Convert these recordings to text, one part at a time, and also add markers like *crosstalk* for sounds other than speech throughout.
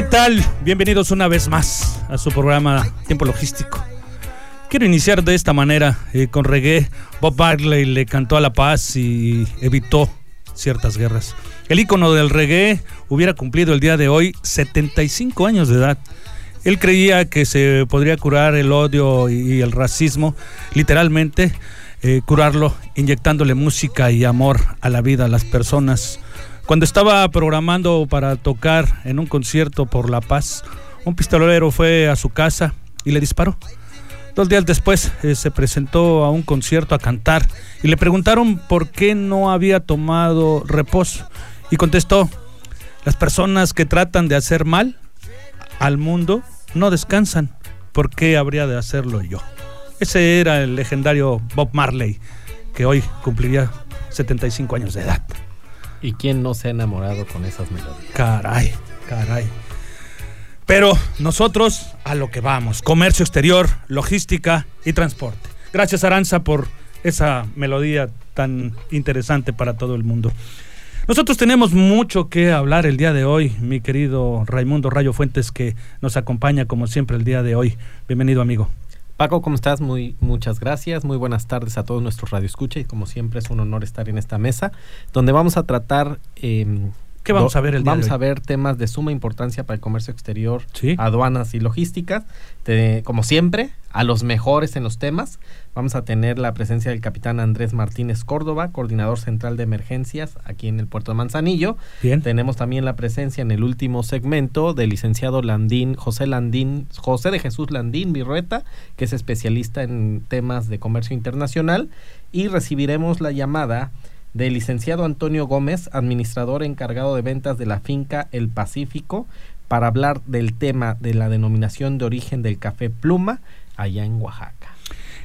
¿Qué tal? Bienvenidos una vez más a su programa Tiempo Logístico. Quiero iniciar de esta manera eh, con reggae. Bob Marley le cantó a la paz y evitó ciertas guerras. El ícono del reggae hubiera cumplido el día de hoy 75 años de edad. Él creía que se podría curar el odio y el racismo, literalmente eh, curarlo inyectándole música y amor a la vida a las personas cuando estaba programando para tocar en un concierto por La Paz, un pistolero fue a su casa y le disparó. Dos días después eh, se presentó a un concierto a cantar y le preguntaron por qué no había tomado reposo. Y contestó, las personas que tratan de hacer mal al mundo no descansan. ¿Por qué habría de hacerlo yo? Ese era el legendario Bob Marley, que hoy cumpliría 75 años de edad. ¿Y quién no se ha enamorado con esas melodías? Caray, caray. Pero nosotros a lo que vamos, comercio exterior, logística y transporte. Gracias Aranza por esa melodía tan interesante para todo el mundo. Nosotros tenemos mucho que hablar el día de hoy, mi querido Raimundo Rayo Fuentes, que nos acompaña como siempre el día de hoy. Bienvenido, amigo. Paco, ¿cómo estás? Muy, muchas gracias. Muy buenas tardes a todos nuestros Radio Escucha y como siempre es un honor estar en esta mesa donde vamos a tratar... Eh, ¿Qué vamos a ver el día Vamos de hoy? a ver temas de suma importancia para el comercio exterior, ¿Sí? aduanas y logísticas. Te, como siempre, a los mejores en los temas. Vamos a tener la presencia del capitán Andrés Martínez Córdoba, coordinador central de emergencias aquí en el puerto de Manzanillo. Bien. Tenemos también la presencia en el último segmento del licenciado Landín, José Landín, José de Jesús Landín Virrueta, que es especialista en temas de comercio internacional. Y recibiremos la llamada del licenciado Antonio Gómez, administrador encargado de ventas de la finca El Pacífico, para hablar del tema de la denominación de origen del café pluma allá en Oaxaca.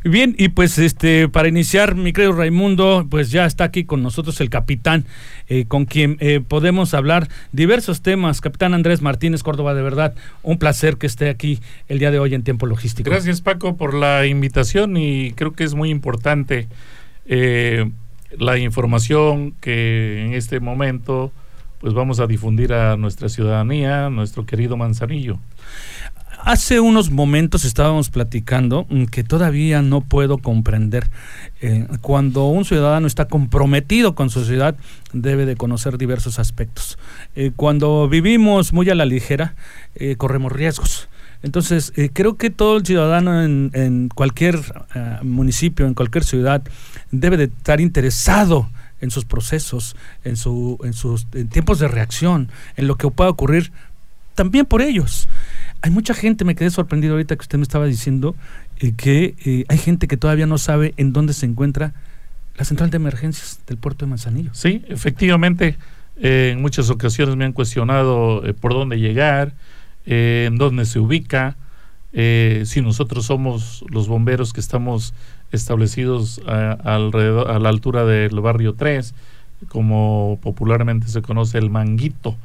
Bien, y pues este para iniciar, mi querido Raimundo, pues ya está aquí con nosotros el capitán, eh, con quien eh, podemos hablar diversos temas. Capitán Andrés Martínez Córdoba, de verdad, un placer que esté aquí el día de hoy en Tiempo Logístico. Gracias, Paco, por la invitación y creo que es muy importante. Eh, la información que en este momento pues vamos a difundir a nuestra ciudadanía, nuestro querido Manzanillo. Hace unos momentos estábamos platicando que todavía no puedo comprender eh, cuando un ciudadano está comprometido con su ciudad debe de conocer diversos aspectos. Eh, cuando vivimos muy a la ligera eh, corremos riesgos. Entonces, creo que todo el ciudadano en, cualquier municipio, en cualquier ciudad, debe de estar interesado en sus procesos, en, su, en sus tiempos de reacción, en lo que pueda ocurrir también por ellos. Hay mucha gente, me quedé sorprendido ahorita que usted me estaba diciendo, eh, que eh, hay gente que todavía no sabe en dónde se encuentra la central de emergencias del puerto de Manzanillo. Sí, efectivamente, eh, en muchas ocasiones me han cuestionado por dónde llegar, en dónde se ubica, si nosotros somos los bomberos que estamos establecidos a, alrededor, a la altura del barrio 3, como popularmente se conoce el manguito.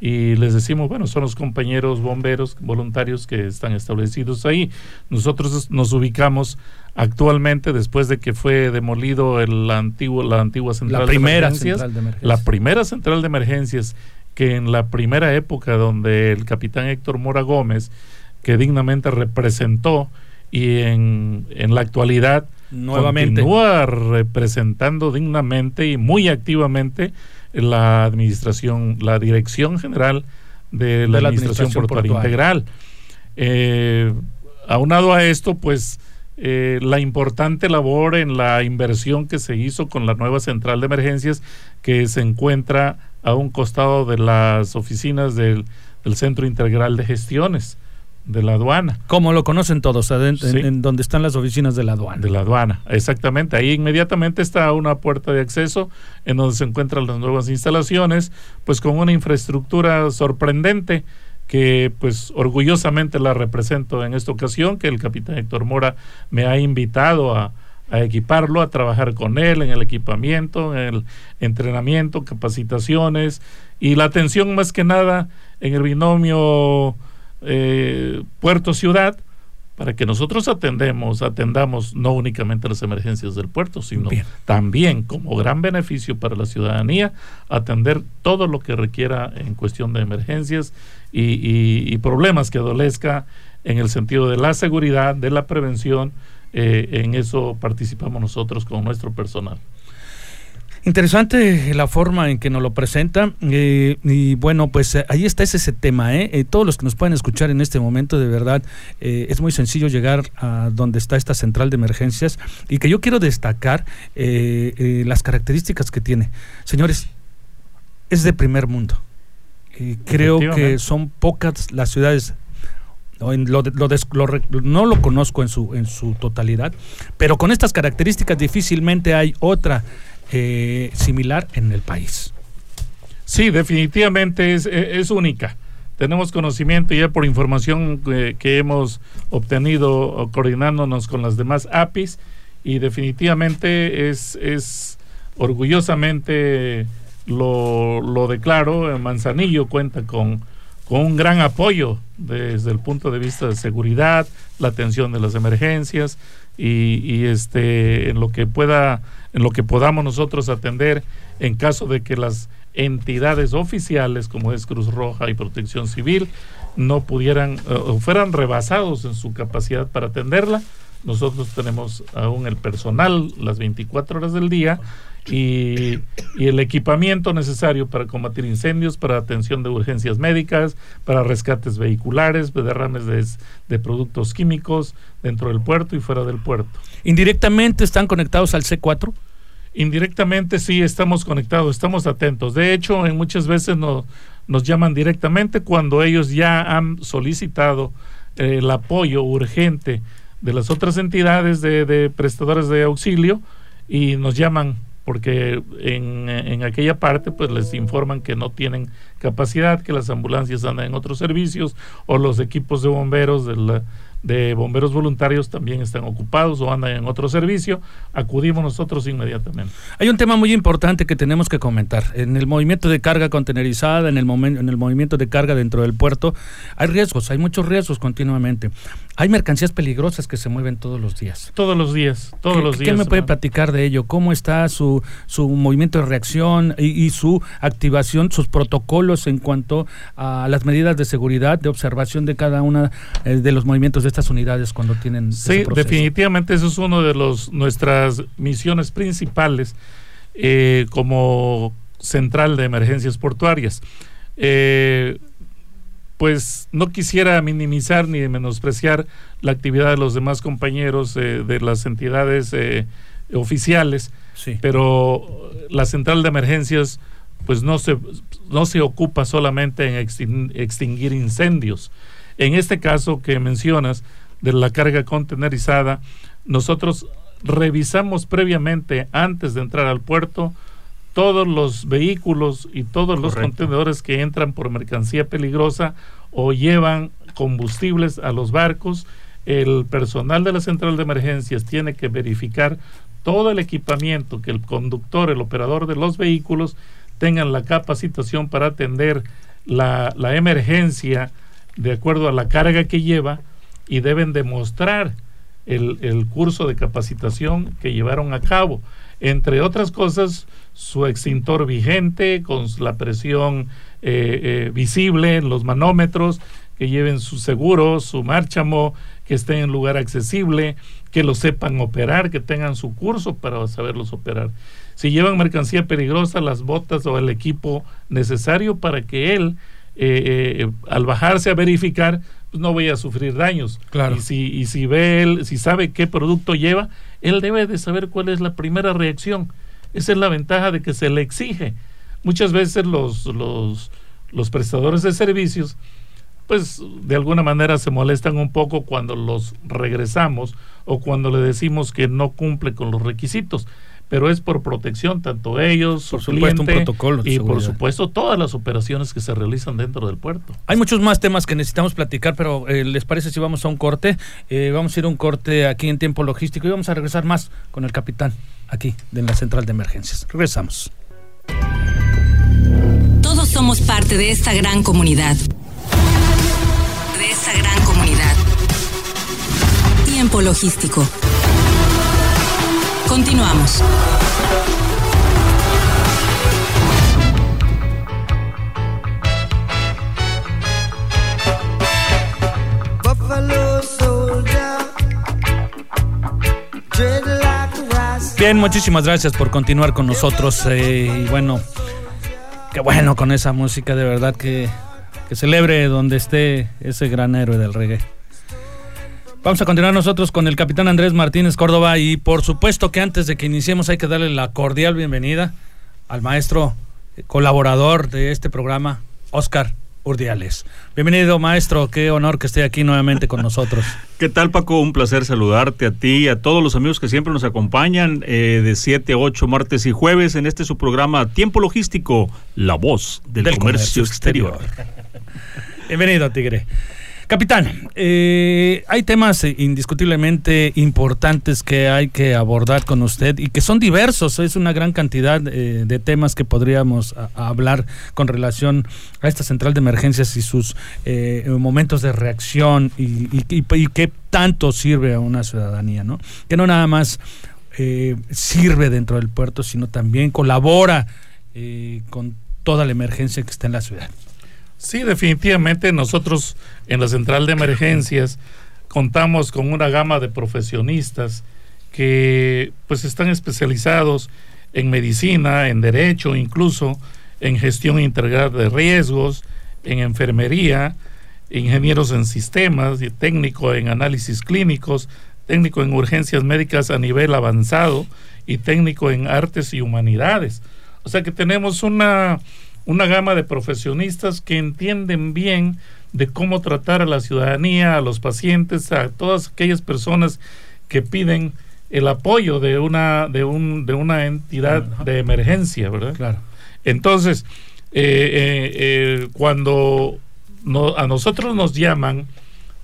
Y les decimos, bueno, son los compañeros bomberos voluntarios que están establecidos ahí. Nosotros nos ubicamos actualmente después de que fue demolido el antiguo, la antigua central, la primera de, central de emergencias. La primera central de emergencias que en la primera época donde el capitán Héctor Mora Gómez, que dignamente representó y en, en la actualidad nuevamente continúa representando dignamente y muy activamente la administración, la dirección general de la, de la administración, administración, portuaria, portuaria. integral. Eh, aunado a esto, pues eh, la importante labor en la inversión que se hizo con la nueva central de emergencias que se encuentra a un costado de las oficinas del, Centro Integral de Gestiones de la aduana. Como lo conocen todos, en, donde están las oficinas de la aduana. De la aduana, exactamente. Ahí inmediatamente está una puerta de acceso en donde se encuentran las nuevas instalaciones, pues con una infraestructura sorprendente que pues orgullosamente la represento en esta ocasión, que el capitán Héctor Mora me ha invitado a, equiparlo, a trabajar con él en el equipamiento, en el entrenamiento, capacitaciones y la atención más que nada en el binomio eh, puerto-ciudad, para que nosotros atendemos, atendamos no únicamente las emergencias del puerto, sino también como gran beneficio para la ciudadanía, atender todo lo que requiera en cuestión de emergencias y, problemas que adolezca en el sentido de la seguridad, de la prevención. Eh, en eso participamos nosotros con nuestro personal. Interesante la forma en que nos lo presenta eh, y bueno, pues eh, ahí está ese, tema. ¿eh? todos los que nos pueden escuchar en este momento, de verdad, es muy sencillo llegar a donde está esta central de emergencias y que yo quiero destacar las características que tiene. Señores, es de primer mundo. creo que son pocas las ciudades no lo conozco en su, en su totalidad, pero con estas características difícilmente hay otra eh, similar en el país. Sí, definitivamente es, es, única. Tenemos conocimiento ya por información que, hemos obtenido coordinándonos con las demás APIs y definitivamente es, es orgullosamente lo, lo declaro. Manzanillo cuenta con, con un gran apoyo desde el punto de vista de seguridad, la atención de las emergencias y, y este en lo que pueda en lo que podamos nosotros atender en caso de que las entidades oficiales como es Cruz Roja y Protección Civil no pudieran eh, o fueran rebasados en su capacidad para atenderla. Nosotros tenemos aún el personal las 24 horas del día y, el equipamiento necesario para combatir incendios, para atención de urgencias médicas, para rescates vehiculares, derrames de, de productos químicos dentro del puerto y fuera del puerto. ¿Indirectamente están conectados al C4? Indirectamente sí estamos conectados, estamos atentos. De hecho, en muchas veces nos, nos llaman directamente cuando ellos ya han solicitado eh, el apoyo urgente de las otras entidades de, de prestadores de auxilio y nos llaman porque en, en, aquella parte pues les informan que no tienen capacidad, que las ambulancias andan en otros servicios o los equipos de bomberos de la, de bomberos voluntarios también están ocupados o andan en otro servicio, acudimos nosotros inmediatamente. Hay un tema muy importante que tenemos que comentar. En el movimiento de carga contenerizada, en el, momento, en el movimiento de carga dentro del puerto, hay riesgos, hay muchos riesgos continuamente. Hay mercancías peligrosas que se mueven todos los días. Todos los días, todos los días. ¿Qué me puede platicar de ello? ¿Cómo está su, su movimiento de reacción y, su activación, sus protocolos en cuanto a las medidas de seguridad, de observación de cada una eh, de los movimientos de estas unidades cuando tienen sí definitivamente eso es uno de los nuestras misiones principales eh, como central de emergencias portuarias. Eh, pues no quisiera minimizar ni menospreciar la actividad de los demás compañeros eh, de las entidades oficiales pero la central de emergencias pues no se no se ocupa solamente en extinguir incendios en este caso que mencionas de la carga contenerizada, nosotros revisamos previamente, antes de entrar al puerto, todos los vehículos y todos los contenedores que entran por mercancía peligrosa o llevan combustibles a los barcos. El personal de la central de emergencias tiene que verificar todo el equipamiento que el conductor, el operador de los vehículos tengan la capacitación para atender la, la emergencia de acuerdo a la carga que lleva y deben demostrar el, el curso de capacitación que llevaron a cabo. Entre otras cosas, su extintor vigente con la presión eh, eh, visible en los manómetros, que lleven su seguro, su márchamo, que estén en lugar accesible, que lo sepan operar, que tengan su curso para saberlos operar. Si llevan mercancía peligrosa, las botas o el equipo necesario para que él eh, eh, al bajarse a verificar, pues no voy a sufrir daños. Claro. Y si, y si ve él, si sabe qué producto lleva, él debe de saber cuál es la primera reacción. Esa es la ventaja de que se le exige. Muchas veces los, los, los prestadores de servicios, pues de alguna manera se molestan un poco cuando los regresamos o cuando le decimos que no cumple con los requisitos pero es por protección tanto ellos, Por su supuesto, un protocolo de y por supuesto todas las operaciones que se realizan dentro del puerto. Hay muchos más temas que necesitamos platicar, pero eh, ¿les parece si vamos a un corte? Eh, vamos a ir a un corte aquí en tiempo logístico y vamos a regresar más con el capitán aquí en la central de emergencias. Regresamos. Todos somos parte de esta gran comunidad. De esta gran comunidad. Tiempo logístico. Continuamos. Bien, muchísimas gracias por continuar con nosotros. eh, y bueno, qué bueno con esa música, de verdad que, que celebre donde esté ese gran héroe del reggae. Vamos a continuar nosotros con el capitán Andrés Martínez Córdoba y por supuesto que antes de que iniciemos hay que darle la cordial bienvenida al maestro eh, colaborador de este programa, Oscar Urdiales. Bienvenido maestro, qué honor que esté aquí nuevamente con nosotros. *laughs* ¿Qué tal Paco? Un placer saludarte a ti y a todos los amigos que siempre nos acompañan eh, de 7 a 8 martes y jueves en este su programa Tiempo Logístico, la voz del, comercio, exterior. *laughs* Bienvenido, Tigre. Capitán, eh, hay temas eh, indiscutiblemente importantes que hay que abordar con usted y que son diversos. Es una gran cantidad eh, de temas que podríamos hablar con relación a esta central de emergencias y sus eh, momentos de reacción y, y- y- y qué tanto sirve a una ciudadanía, ¿no? Que no nada más sirve dentro del puerto, sino también colabora eh, con toda la emergencia que está en la ciudad. Sí, definitivamente nosotros en la central de emergencias contamos con una gama de profesionistas que pues están especializados en medicina, en derecho, incluso en gestión integral de riesgos, en enfermería, ingenieros en sistemas, técnico en análisis clínicos, técnico en urgencias médicas a nivel avanzado y técnico en artes y humanidades. O sea que tenemos una, una gama de profesionistas que entienden bien de cómo tratar a la ciudadanía, a los pacientes, a todas aquellas personas que piden el apoyo de una, de un, de una entidad Ajá. de emergencia, ¿verdad? Claro. Entonces, eh, eh, eh, cuando no- a nosotros nos llaman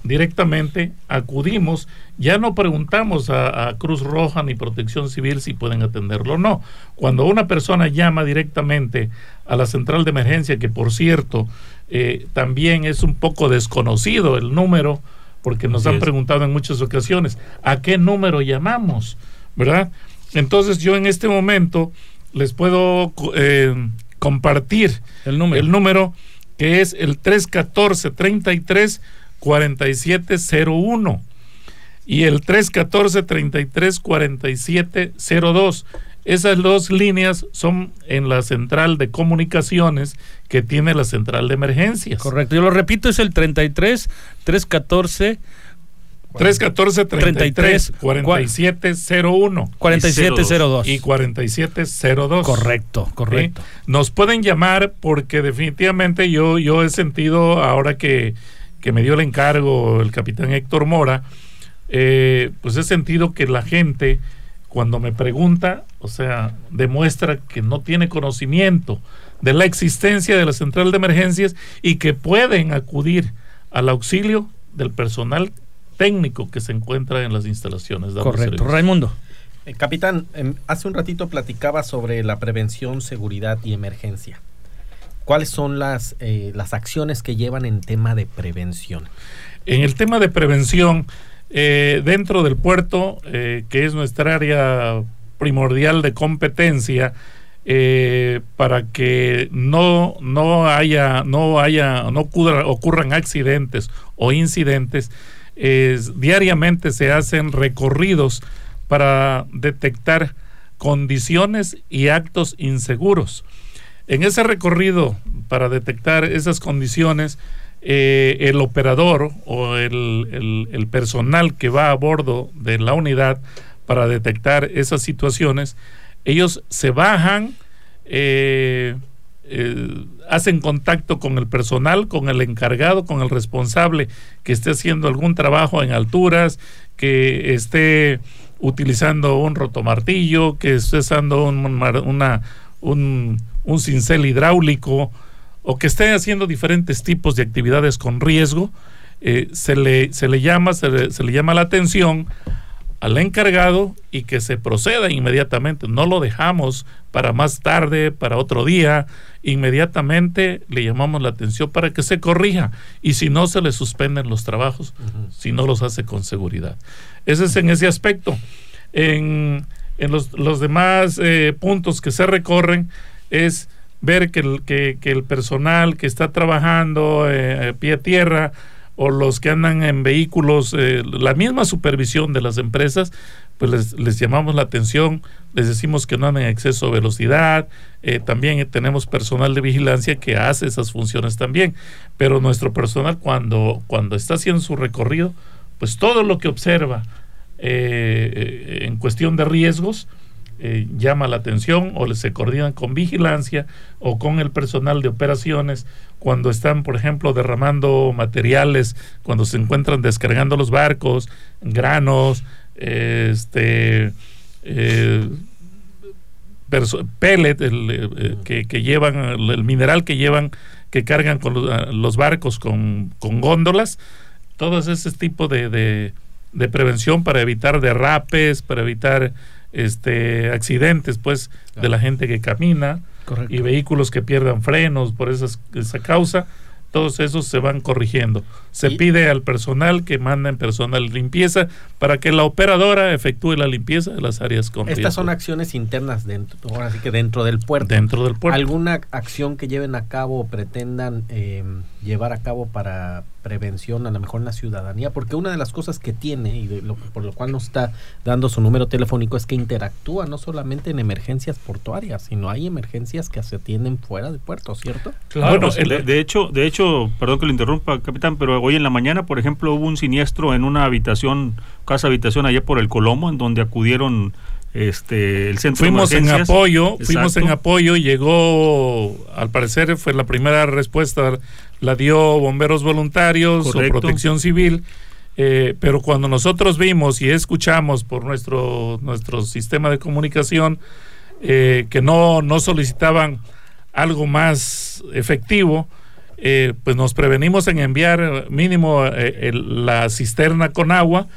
directamente, acudimos, ya no preguntamos a, a Cruz Roja ni Protección Civil si pueden atenderlo o no. Cuando una persona llama directamente a la central de emergencia, que por cierto, eh, también es un poco desconocido el número, porque nos han preguntado en muchas ocasiones, ¿a qué número llamamos? ¿Verdad? Entonces yo en este momento les puedo eh, compartir El número. el número que es el 314 33 4701 y el 314 33 4702 esas dos líneas son en la central de comunicaciones que tiene la central de emergencias. Correcto. Yo lo repito, es el 33 314 314 33 4701 4702. y 4702. Correcto, correcto. ¿sí? Nos pueden llamar porque definitivamente yo, yo he sentido, ahora que, que me dio el encargo el capitán Héctor Mora, eh, pues he sentido que la gente cuando me pregunta, o sea, demuestra que no tiene conocimiento de la existencia de la central de emergencias y que pueden acudir al auxilio del personal técnico que se encuentra en las instalaciones. Correcto. servicio. Raimundo. Eh, capitán, em, hace un ratito platicaba sobre la prevención, seguridad y emergencia. ¿Cuáles son las, eh, las acciones que llevan en tema de prevención? En el tema de prevención, eh, dentro del puerto, eh, que es nuestra área primordial de competencia, para que no, no haya, no haya, no ocurra- ocurran accidentes o incidentes, es- diariamente se hacen recorridos para detectar condiciones y actos inseguros. En ese recorrido para detectar esas condiciones, eh, el operador o el, personal que va a bordo de la unidad para detectar esas situaciones, ellos se bajan, eh, eh, hacen contacto con el personal, con el encargado, con el responsable que esté haciendo algún trabajo en alturas, que esté utilizando un rotomartillo, que esté usando un, un cincel hidráulico o que esté haciendo diferentes tipos de actividades con riesgo, eh, se, le, se le llama, se le, se le llama la atención al encargado y que se proceda inmediatamente. No lo dejamos para más tarde, para otro día. Inmediatamente le llamamos la atención para que se corrija y si no se le suspenden los trabajos, si no los hace con seguridad. Ese es en ese aspecto. En, en los, los demás eh, puntos que se recorren es ver que el, que, el personal que está trabajando eh, pie a tierra o los que andan en vehículos, eh, la misma supervisión de las empresas, pues les, llamamos la atención, les decimos que no anden en exceso de velocidad, eh, también tenemos personal de vigilancia que hace esas funciones también, pero nuestro personal cuando, cuando está haciendo su recorrido, pues todo lo que observa eh, en cuestión de riesgos, eh, llama la atención o se coordinan con vigilancia o con el personal de operaciones cuando están, por ejemplo, derramando materiales, cuando se encuentran descargando los barcos, granos, este, eh, pellet, el, eh, eh, que, llevan, el, mineral que llevan, que cargan con los, a- los barcos con, con góndolas, todo ese tipo de, de, de prevención para evitar derrapes, para evitar este accidentes pues de la gente que camina Correcto. y vehículos que pierdan frenos por esas- esa causa, todos esos se van corrigiendo. Se Y- pide al personal que manden personal de limpieza para que la operadora efectúe la limpieza de las áreas con Estas riesgo son acciones internas dentro, ahora sí que dentro del puerto. dentro del puerto. ¿Alguna acción que lleven a cabo o pretendan eh, llevar a cabo para prevención a lo mejor en la ciudadanía? Porque una de las cosas que tiene y de lo, por lo cual nos está dando su número telefónico es que interactúa no solamente en emergencias portuarias, sino hay emergencias que se atienden fuera del puerto, ¿cierto? Claro, Bueno, el- de, de hecho, de hecho, perdón que lo interrumpa, capitán, pero hoy en la mañana, por ejemplo, hubo un siniestro en una habitación, casa habitación allá por el Colomo, en donde acudieron este el centro fuimos de en apoyo, fuimos en apoyo, llegó, al parecer fue la primera respuesta, la dio bomberos voluntarios Correcto. o protección civil, eh, pero cuando nosotros vimos y escuchamos por nuestro, nuestro sistema de comunicación eh, que no, no solicitaban algo más efectivo, eh, pues nos prevenimos en enviar mínimo el- la cisterna con agua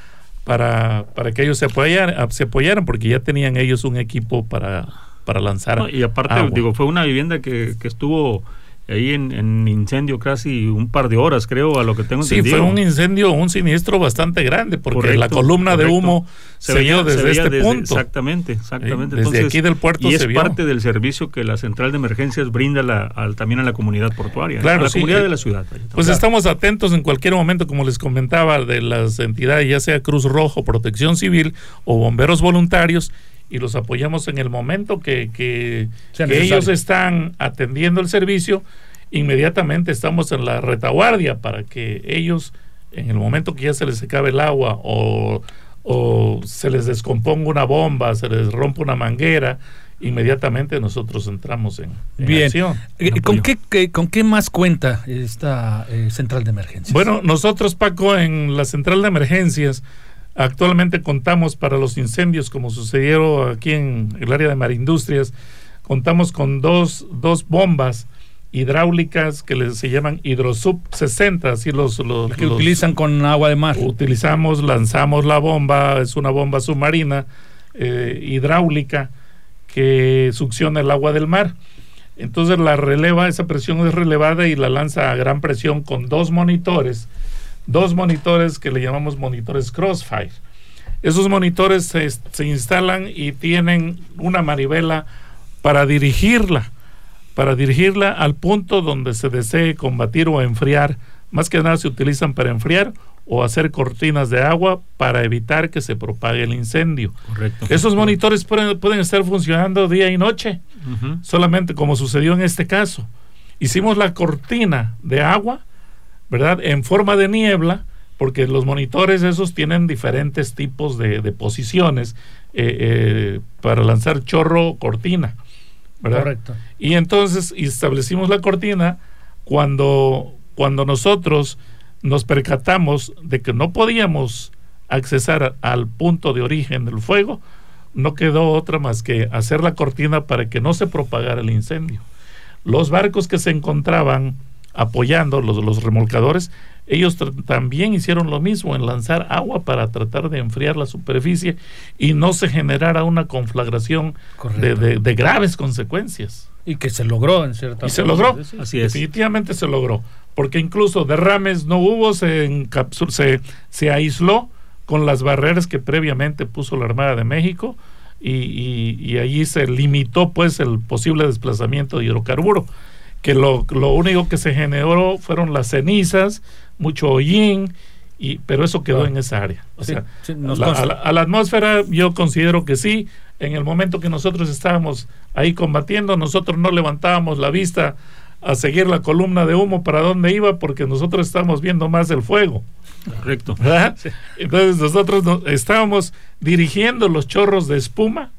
para, para que ellos se apoyaran, se apoyaran, porque ya tenían ellos un equipo para, para lanzar. No, y aparte, agua. digo, fue una vivienda que, que estuvo ahí en, en incendio casi un par de horas, creo, a lo que tengo Sí, entendido. fue un incendio, un siniestro bastante grande, porque Correcto, la columna de humo se, desde veía este punto. Exactamente, exactamente. Eh, desde aquí del puerto y se es vio. parte del servicio que la central de emergencias brinda la- al- también a la comunidad portuaria, Claro, a la sí, comunidad eh, de la ciudad. Pues estamos atentos en cualquier momento, como les comentaba, de las entidades, ya sea Cruz Rojo, Protección Civil o bomberos voluntarios, y los apoyamos en el momento que, que- ellos están atendiendo el servicio. Inmediatamente estamos en la retaguardia para que ellos, en el momento que ya se les acabe el agua o, o se les descomponga una bomba, se les rompa una manguera, inmediatamente nosotros entramos en, en Bien. acción. Eh, en ¿Con qué- ¿Con qué más cuenta esta eh, central de emergencias? Bueno, nosotros, Paco, en la central de emergencias, actualmente contamos para los incendios, como sucedieron aquí en el área de Marindustrias, contamos con dos, dos bombas hidráulicas que les, se llaman Hidrosub 60, así los, los, que los- utilizan con agua de mar. utilizamos, lanzamos la bomba, es una bomba submarina eh, hidráulica que succiona el agua del mar. Entonces la releva, esa presión es relevada y la lanza a gran presión con dos monitores, dos monitores que le llamamos monitores Crossfire. Esos monitores se, se instalan y tienen una manivela para dirigirla, para dirigirla al punto donde se desee combatir o enfriar. Más que nada se utilizan para enfriar o hacer cortinas de agua para evitar que se propague el incendio. Correcto. Esos monitores pueden, pueden estar funcionando día y noche, solamente como sucedió en este caso. Hicimos la cortina de agua ¿verdad? En forma de niebla, porque los monitores esos tienen diferentes tipos de, de posiciones eh, eh, para lanzar chorro cortina, ¿verdad? Correcto. Y entonces establecimos la cortina cuando, cuando nosotros nos percatamos de que no podíamos accesar al punto de origen del fuego, no quedó otra más que hacer la cortina para que no se propagara el incendio. Los barcos que se encontraban apoyando, los, los remolcadores, ellos también hicieron lo mismo en lanzar agua para tratar de enfriar la superficie y no se generara una conflagración de, de- de graves consecuencias. Y que se logró en cierta Y se logró. sí. Así es. Definitivamente se logró. Porque incluso derrames no hubo, se, encapsul- se, se aisló con las barreras que previamente puso la Armada de México y, y- y allí se limitó pues el posible desplazamiento de hidrocarburo. Que lo, lo único que se generó fueron las cenizas, mucho hollín, y, pero eso quedó Claro. en esa área. O Sí, sea, sí, nos la- consta. a, la, a la atmósfera yo considero que sí. En el momento que nosotros estábamos ahí combatiendo, nosotros no levantábamos la vista a seguir la columna de humo para dónde iba porque nosotros estábamos viendo más el fuego. Correcto. Entonces nosotros no- estábamos dirigiendo los chorros de espuma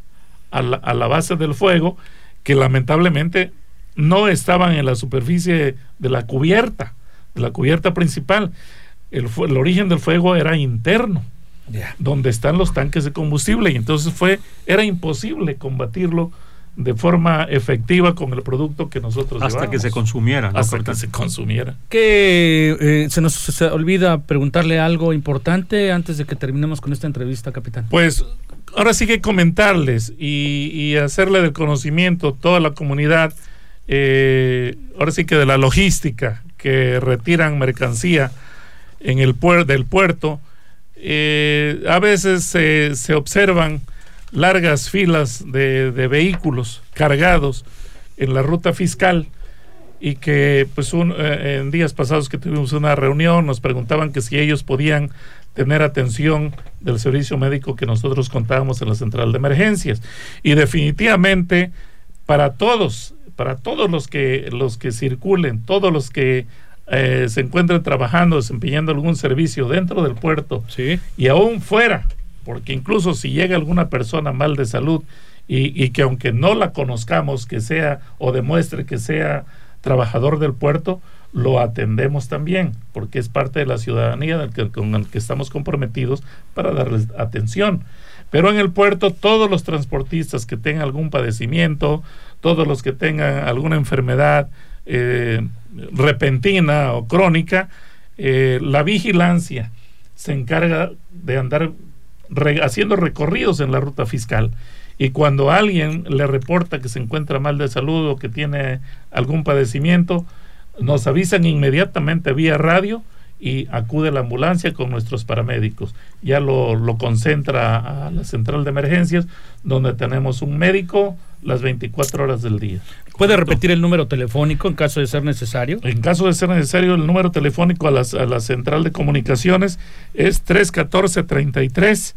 a la, a la base del fuego que lamentablemente no estaban en la superficie de la cubierta, de la cubierta principal. El, origen del fuego era interno donde están los tanques de combustible y entonces fue era imposible combatirlo de forma efectiva con el producto que nosotros Hasta que se consumiera. ¿no? hasta que se consumiera Que eh, se nos se olvida preguntarle algo importante antes de que terminemos con esta entrevista, capitán. pues ahora sí que comentarles y, y hacerle del conocimiento toda la comunidad eh, ahora sí que de la logística que retiran mercancía en el puer- del puerto eh, a veces se- se observan largas filas de, de vehículos cargados en la ruta fiscal y que pues un- eh, en días pasados que tuvimos una reunión nos preguntaban que si ellos podían tener atención del servicio médico que nosotros contábamos en la central de emergencias. Y definitivamente para todos para todos los que los que circulen todos los que eh, se encuentren trabajando desempeñando algún servicio dentro del puerto Sí. y aún fuera, porque incluso si llega alguna persona mal de salud y, y que aunque no la conozcamos, que sea o demuestre que sea trabajador del puerto, lo atendemos también, porque es parte de la ciudadanía del que- con el que estamos comprometidos para darles atención. Pero en el puerto todos los transportistas que tengan algún padecimiento, todos los que tengan alguna enfermedad eh, repentina o crónica, eh, la vigilancia se encarga de andar haciendo recorridos en la ruta fiscal. Y cuando alguien le reporta que se encuentra mal de salud o que tiene algún padecimiento, nos avisan inmediatamente vía radio y acude la ambulancia con nuestros paramédicos. Ya lo, lo concentra a la central de emergencias, donde tenemos un médico las 24 horas del día. ¿Puede repetir el número telefónico en caso de ser necesario? En caso de ser necesario, el número telefónico a, las- a la central de comunicaciones es 314-33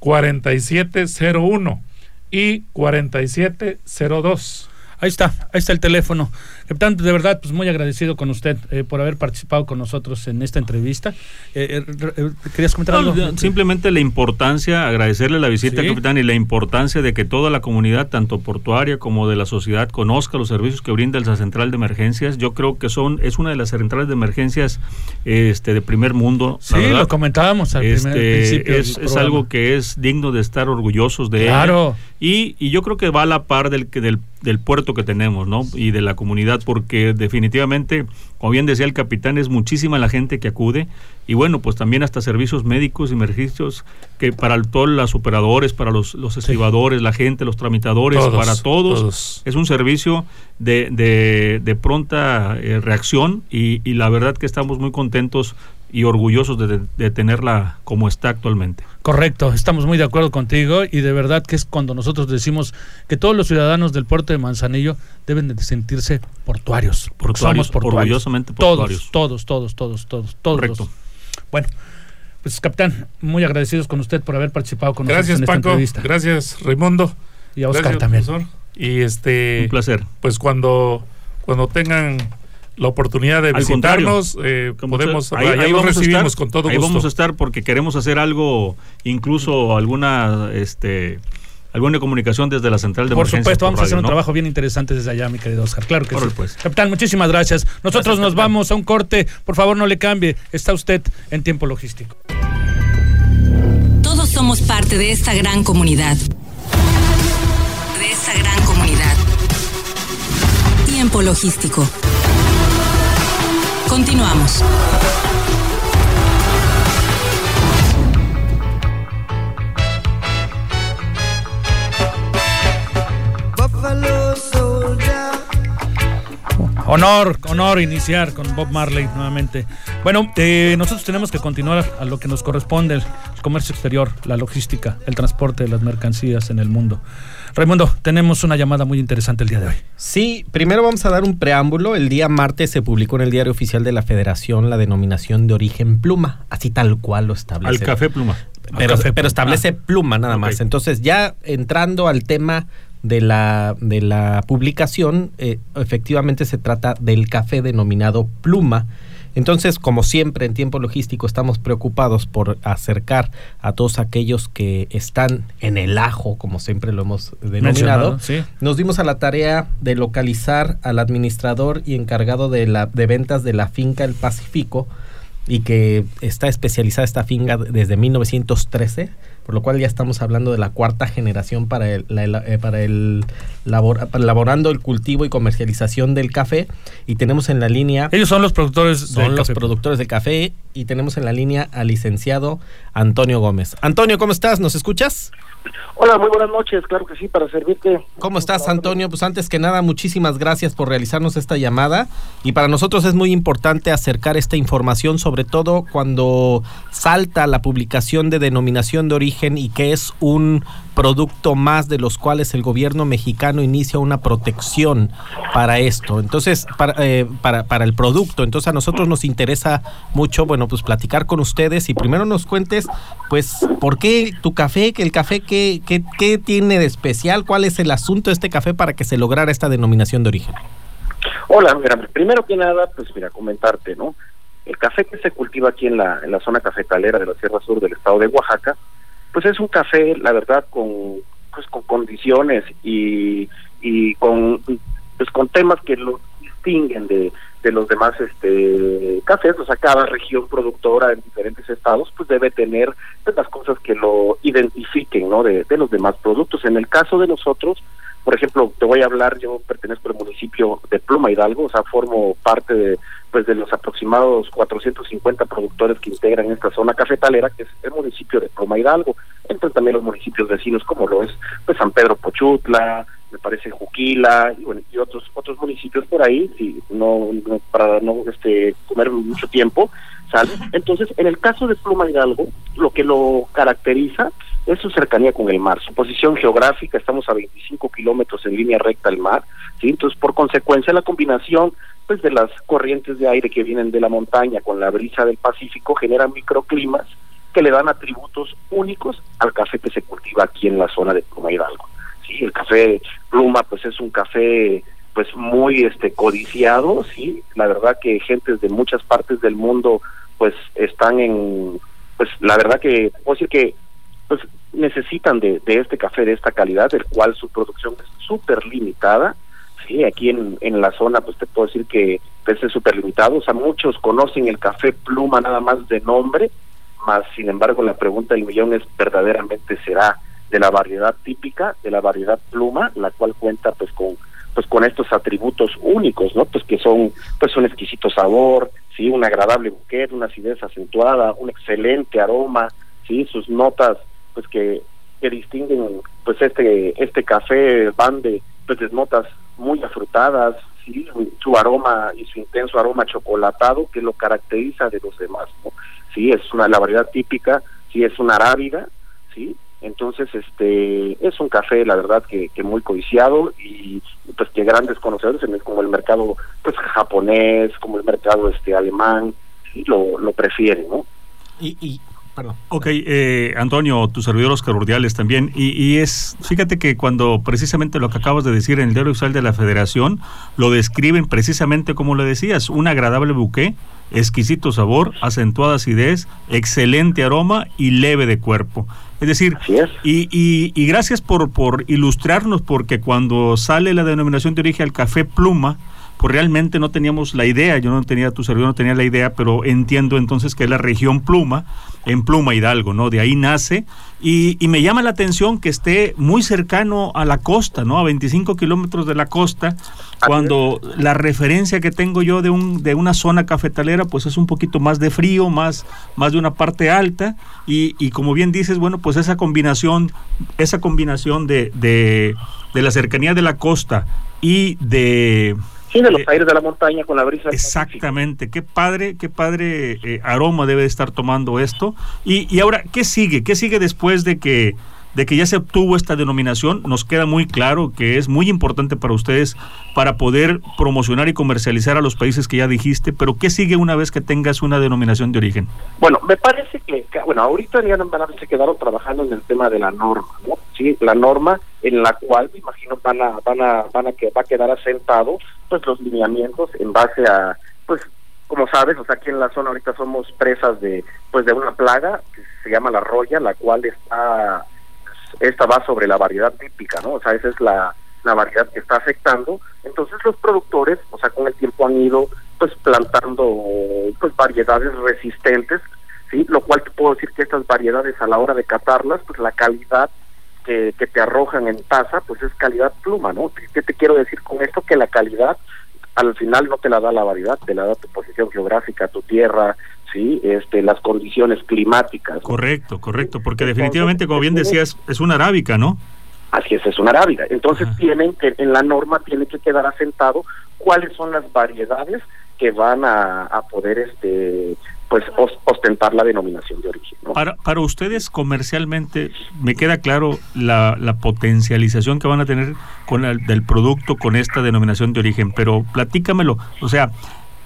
4701 y 4702. Ahí está, ahí está el teléfono. Capitán, de verdad, pues muy agradecido con usted eh, por haber participado con nosotros en esta entrevista. Eh, eh, ¿Querías comentar algo? simplemente la importancia, agradecerle la visita, Sí. capitán, y la importancia de que toda la comunidad, tanto portuaria como de la sociedad, conozca los servicios que brinda esa central de emergencias. Yo creo que son es una de las centrales de emergencias este, de primer mundo. Sí, verdad. lo comentábamos al Este, primer principio. del es, algo que es digno de estar orgullosos de ella. Claro. Y, y yo creo que va a la par del, del, del puerto que tenemos, ¿no? Y de la comunidad, porque definitivamente, como bien decía el capitán, es muchísima la gente que acude. Y bueno, pues también hasta servicios médicos y emergencios que para todos los operadores, para los, los estibadores, la gente, los tramitadores, Todos, para todos. todos. Es un servicio de, de, de pronta eh, reacción y, y la verdad que estamos muy contentos y orgullosos de, de tenerla como está actualmente. Correcto, estamos muy de acuerdo contigo y de verdad que es cuando nosotros decimos que todos los ciudadanos del puerto de Manzanillo deben de sentirse portuarios. porque Portuarios, somos portuarios. orgullosamente portuarios. Todos, todos, todos, todos, todos. todos Correcto. los- Bueno, pues capitán, muy agradecidos con usted por haber participado con Gracias, nosotros en Paco. esta entrevista. Gracias, Raimundo. y a Oscar Gracias, también. profesor. Y este Un placer. pues cuando cuando tengan la oportunidad de visitarnos, eh, podemos, ahí- a recibimos estar, con todo ahí gusto. vamos a estar porque queremos hacer algo, incluso alguna, este, alguna comunicación desde la central de Por supuesto, vamos a radio, hacer un ¿no? trabajo bien interesante desde allá, mi querido Oscar. Claro que Órale, sí. pues. Capitán, muchísimas gracias. Nosotros Gracias, nos capitán. vamos a un corte. Por favor, no le cambie. Está usted en tiempo logístico. Todos somos parte de esta gran comunidad. De esta gran comunidad. Tiempo logístico. Continuamos. Honor, honor iniciar con Bob Marley nuevamente. Bueno, eh, nosotros tenemos que continuar a lo que nos corresponde, el comercio exterior, la logística, el transporte de las mercancías en el mundo. Raimundo, tenemos una llamada muy interesante el día de hoy. Sí, primero vamos a dar un preámbulo. El día martes se publicó en el diario oficial de la Federación la denominación de origen pluma, así tal cual lo establece. Al café pluma. pero, café, pero ah. establece pluma nada más. Entonces, ya entrando al tema de la, de la publicación, eh, efectivamente se trata del café denominado pluma. Entonces, como siempre en tiempo logístico, estamos preocupados por acercar a todos aquellos que están en el ajo, como siempre lo hemos denominado. Sí. Nos dimos a la tarea de localizar al administrador y encargado de, la, de ventas de la finca El Pacífico y que está especializada esta finca desde 1913, por lo cual ya estamos hablando de la cuarta generación para el, la- eh, para el labor- para elaborando el cultivo y comercialización del café y tenemos en la línea Ellos son los productores son del los café. productores de café y tenemos en la línea al licenciado Antonio Gómez. Antonio, ¿cómo estás? ¿Nos escuchas? Hola, muy buenas noches, claro que sí, para servirte. ¿Cómo estás, Antonio? Pues antes que nada, muchísimas gracias por realizarnos esta llamada. Y para nosotros es muy importante acercar esta información, sobre todo cuando salta la publicación de denominación de origen y que es un producto más de los cuales el gobierno mexicano inicia una protección para esto. Entonces, para, eh, para, para el producto. Entonces, a nosotros nos interesa mucho, bueno, pues platicar con ustedes y primero nos cuentes, pues, ¿por qué tu café? ¿El café qué, qué, qué tiene de especial? ¿Cuál es el asunto de este café para que se lograra esta denominación de origen? Hola, mira, primero que nada, pues mira, comentarte, ¿no? El café que se cultiva aquí en la, en la zona cafetalera de la Sierra Sur del estado de Oaxaca, pues es un café, la verdad, con pues con condiciones y, y con pues con temas que lo distinguen de, de los demás este cafés, o sea, cada región productora en diferentes estados, pues debe tener pues, las cosas que lo identifiquen, ¿no? De, de los demás productos. En el caso de nosotros, por ejemplo, te voy a hablar, yo pertenezco al municipio de Pluma Hidalgo, o sea, formo parte de pues de los aproximados 450 productores que integran esta zona cafetalera, que es el municipio de Pluma Hidalgo. Entran también los municipios vecinos como lo es pues San Pedro Pochutla, me parece Juquila y bueno, y otros otros municipios por ahí, si no, para no este comer mucho tiempo, ¿sale? Entonces, en el caso de Pluma Hidalgo, lo que lo caracteriza es su cercanía con el mar, su posición geográfica, estamos a 25 kilómetros en línea recta al mar, ¿sí? Entonces, por consecuencia, la combinación pues de las corrientes de aire que vienen de la montaña con la brisa del Pacífico generan microclimas que le dan atributos únicos al café que se cultiva aquí en la zona de Pluma Hidalgo. Sí, el café Pluma pues es un café pues muy este codiciado, sí, la verdad que gentes de muchas partes del mundo pues están en pues la verdad que puedo decir que pues necesitan de, de este café de esta calidad, del cual su producción es súper limitada. Sí, aquí en, en la zona, pues te puedo decir que pues, es súper limitado. O sea, muchos conocen el café pluma nada más de nombre, más sin embargo la pregunta del millón es verdaderamente será de la variedad típica, de la variedad pluma, la cual cuenta pues con pues con estos atributos únicos, ¿no? Pues que son pues un exquisito sabor, sí, un agradable buquet, una acidez acentuada, un excelente aroma, sí, sus notas pues que, que distinguen pues este este café van de pues de notas muy afrutadas, sí, su aroma y su intenso aroma chocolatado que lo caracteriza de los demás, ¿no? Sí, es una la variedad típica, sí es una arábiga, sí, entonces este es un café la verdad que, que muy codiciado y pues que grandes conocedores en el- como el mercado pues japonés como el mercado este alemán sí, lo, lo prefieren no Y, y Perdón. Ok, eh, Antonio, tu servidor Oscar Urdiales también. Y, y es, fíjate que cuando precisamente lo que acabas de decir en el diario oficial de la Federación, lo describen precisamente como lo decías, un agradable buque, exquisito sabor, acentuada acidez, excelente aroma y leve de cuerpo. Es decir, es. y, y, y gracias por, por ilustrarnos, porque cuando sale la denominación de origen al café pluma, pues realmente no teníamos la idea, yo no tenía, tu servidor no tenía la idea, pero entiendo entonces que es la región pluma, en Pluma Hidalgo, ¿no? De ahí nace, y, y me llama la atención que esté muy cercano a la costa, ¿no? A 25 kilómetros de la costa, cuando la referencia que tengo yo de, un, de una zona cafetalera, pues es un poquito más de frío, más, más de una parte alta, y, y como bien dices, bueno, pues esa combinación, esa combinación de, de, de la cercanía de la costa y de De los Eh, aires de la montaña con la brisa. Exactamente, qué padre, qué padre eh, aroma debe de estar tomando esto. Y, y ahora, ¿qué sigue? ¿Qué sigue después de que, de que ya se obtuvo esta denominación? Nos queda muy claro que es muy importante para ustedes para poder promocionar y comercializar a los países que ya dijiste, pero ¿qué sigue una vez que tengas una denominación de origen? Bueno, me parece que, bueno, ahorita ya se quedaron trabajando en el tema de la norma, ¿no? Sí, la norma en la cual me imagino van a, van a, van a que va a quedar asentado, pues los lineamientos en base a, pues, como sabes, o sea, aquí en la zona ahorita somos presas de, pues, de una plaga que se llama la roya, la cual está, esta va sobre la variedad típica, ¿no? O sea, esa es la, la variedad que está afectando. Entonces los productores, o sea, con el tiempo han ido, pues, plantando, pues, variedades resistentes ¿sí? Lo cual te puedo decir que estas variedades a la hora de catarlas, pues la calidad que, que te arrojan en taza, pues es calidad pluma, ¿no? ¿Qué te quiero decir con esto? Que la calidad al final no te la da la variedad, te la da tu posición geográfica, tu tierra, ¿sí? Este, las condiciones climáticas. Correcto, correcto, porque definitivamente, como bien decías, es una arábica, ¿no? Así es, es una arábiga. Entonces Ajá. tienen que, en la norma tiene que quedar asentado cuáles son las variedades que van a, a poder este pues os- ostentar la denominación de origen. ¿no? Para, para ustedes comercialmente, me queda claro la, la potencialización que van a tener con el, del producto con esta denominación de origen, pero platícamelo, o sea,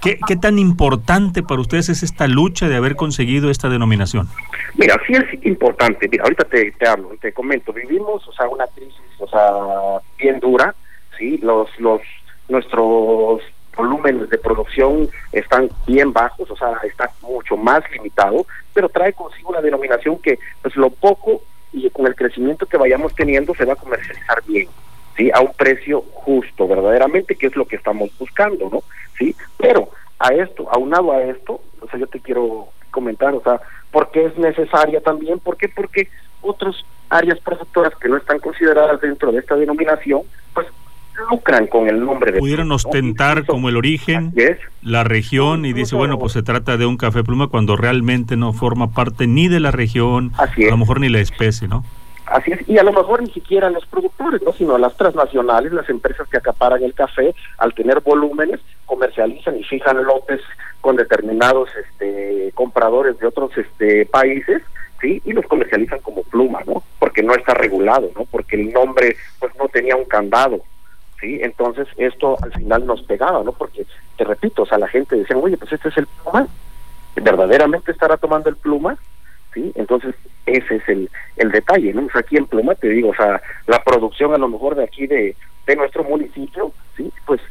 ¿qué, ¿qué tan importante para ustedes es esta lucha de haber conseguido esta denominación? Mira, sí es importante. Mira, ahorita te, te hablo, te comento. Vivimos, o sea, una crisis, o sea, bien dura. Sí, los, los, nuestros volúmenes de producción están bien bajos, o sea, está mucho más limitado, pero trae consigo una denominación que, pues, lo poco y con el crecimiento que vayamos teniendo se va a comercializar bien. ¿Sí? A un precio justo, verdaderamente, que es lo que estamos buscando, ¿no? Sí, pero a esto, aunado a esto, o sea, yo te quiero comentar, o sea, ¿por qué es necesaria también? ¿Por qué? Porque otras áreas productoras que no están consideradas dentro de esta denominación, pues lucran con el nombre de Pudieran ¿no? ostentar como el origen, la región, y dice, bueno, pues se trata de un café pluma cuando realmente no forma parte ni de la región, Así a lo mejor ni la especie, ¿no? Así es, y a lo mejor ni siquiera los productores, ¿no? sino las transnacionales, las empresas que acaparan el café, al tener volúmenes, comercializan y fijan lotes con determinados este, compradores de otros este, países, ¿sí? Y los comercializan como pluma, ¿no? Porque no está regulado, ¿no? Porque el nombre, pues, no tenía un candado, ¿sí? Entonces, esto al final nos pegaba, ¿no? Porque, te repito, o sea, la gente decía, oye, pues este es el pluma, ¿verdaderamente estará tomando el pluma? ¿Sí? Entonces, ese es el, el detalle, ¿no? O aquí en Pluma, te digo, o sea, la producción a lo mejor de aquí de, de nuestro municipio, ¿sí? Pues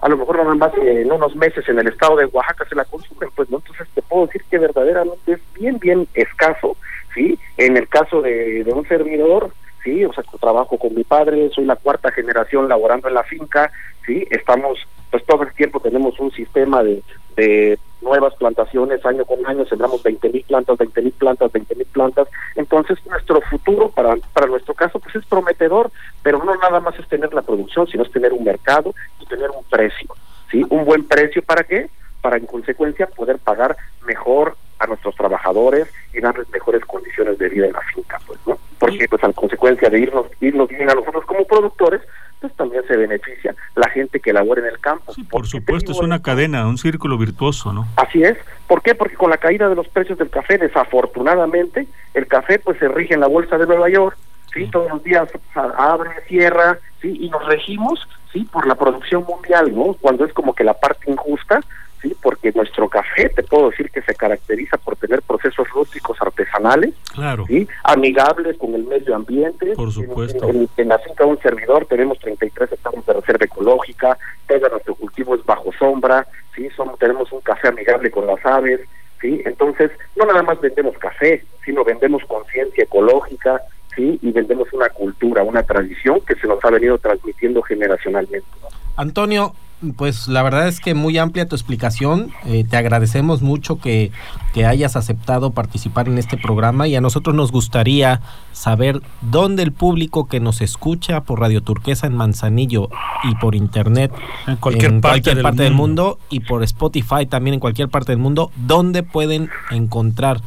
a lo mejor nada más en unos meses en el estado de Oaxaca se la consumen, pues no, entonces te puedo decir que verdaderamente es bien, bien escaso, ¿sí? En el caso de, de un servidor, sí, o sea, trabajo con mi padre, soy la cuarta generación laborando en la finca, sí, estamos, pues todo el tiempo tenemos un sistema de, de nuevas plantaciones año con año, sembramos 20 mil plantas, 20 mil plantas, 20 mil plantas, entonces nuestro futuro para, para nuestro caso pues es prometedor, pero no nada más es tener la producción, sino es tener un mercado y tener un precio, ¿sí? Un buen precio, ¿para qué? Para en consecuencia poder pagar mejor a nuestros trabajadores y darles mejores condiciones de vida en la finca, pues, ¿no? Porque pues a consecuencia de irnos, irnos bien a nosotros como productores, pues también se beneficia la gente que labora en el campo. Sí, por ¿Por qué te supuesto, es una cadena, un círculo virtuoso, ¿no? Así es. ¿Por qué? Porque con la caída de los precios del café, desafortunadamente, el café pues se rige en la bolsa de Nueva York, sí, todos los días abre, cierra, sí, y nos regimos, sí, por la producción mundial, ¿no? Cuando es como que la parte injusta, ¿sí? porque nuestro café, te puedo decir que se caracteriza por tener procesos rústicos artesanales, Claro. ¿sí? amigables con el medio ambiente. Por En- supuesto. En, en la finca de un servidor tenemos 33 hectáreas de reserva ecológica, todo nuestro cultivo es bajo sombra, ¿sí? Somos, tenemos un café amigable con las aves, ¿sí? Entonces, no nada más vendemos café, sino vendemos conciencia ecológica, ¿sí? Y vendemos una cultura, una tradición que se nos ha venido transmitiendo generacionalmente. ¿no? Antonio, pues la verdad es que muy amplia tu explicación. Eh, te agradecemos mucho que, que hayas aceptado participar en este programa y a nosotros nos gustaría saber dónde el público que nos escucha por Radio Turquesa en Manzanillo y por internet En cualquier en parte cualquier del parte del mundo. mundo y por Spotify también en cualquier parte del mundo, dónde pueden encontrar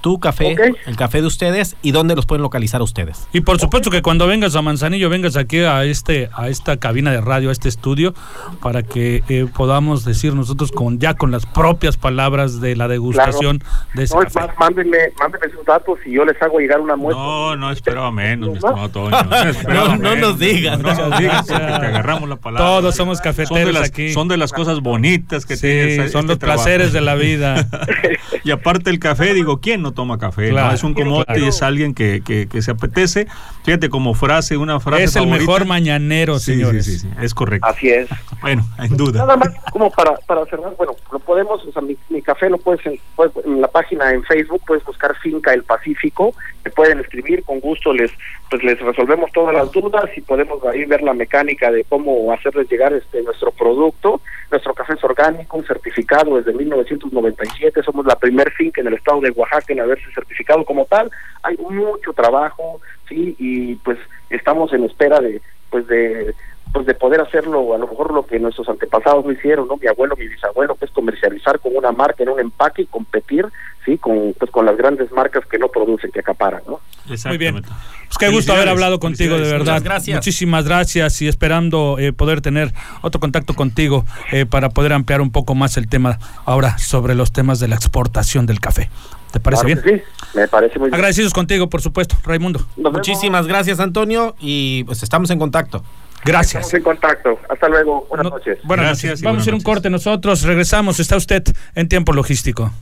tu café, el café de ustedes y dónde los pueden localizar a ustedes. Y por supuesto que cuando vengas a Manzanillo, vengas aquí a este a esta cabina de radio, a este estudio, para que eh, podamos decir nosotros con ya con las propias palabras de la degustación de ese No, café. más, mándenme, mándenme sus datos y yo les hago llegar una muestra. No, no esperaba menos, mi ¿No? estimado Toño. No, *laughs* No, no menos. nos digas. No nos digas, porque te agarramos la palabra. Todos somos son cafeteros las, aquí. son de las cosas bonitas que Sí, tienes. son este los trabajo. placeres de la vida. *laughs* y aparte el café, digo, ¿quién no toma café? no? Es un comote claro. y es alguien que, que, que se apetece. Fíjate como frase, una frase es el favorita. mejor mañanero, Sí, señores. Sí, sí, sí, es correcto. Así es. Bueno, en duda. Nada más como para, para cerrar, bueno, lo podemos, o sea, mi, mi café lo puedes en, puedes- en la página en Facebook, puedes buscar Finca El Pacífico, te pueden escribir, con gusto les pues les resolvemos todas las dudas y podemos ahí ver la mecánica de cómo hacerles llegar este nuestro producto. Nuestro café es orgánico, un certificado desde 1997, somos la primer finca en el estado de Oaxaca en haberse certificado como tal. Hay mucho trabajo, sí, y pues estamos en espera de pues de pues de poder hacerlo a lo mejor lo que nuestros antepasados no hicieron, ¿no? Mi abuelo, mi bisabuelo, pues comercializar con una marca en un empaque y competir, sí, con pues con las grandes marcas que no producen, que acaparan, ¿no? Muy bien. Pues qué gusto haber hablado contigo, de verdad. Muchas gracias. Muchísimas gracias y esperando eh, poder tener otro contacto contigo eh, para poder ampliar un poco más el tema ahora sobre los temas de la exportación del café. ¿Te parece Claro bien? sí, me parece muy bien. Agradecidos contigo, por supuesto, Raimundo. Muchísimas gracias Antonio y pues estamos en contacto. Gracias. Estamos en contacto. Hasta luego. Buenas No- noches. buenas Gracias noches. Vamos a hacer un corte nosotros. Regresamos. Está usted en tiempo logístico.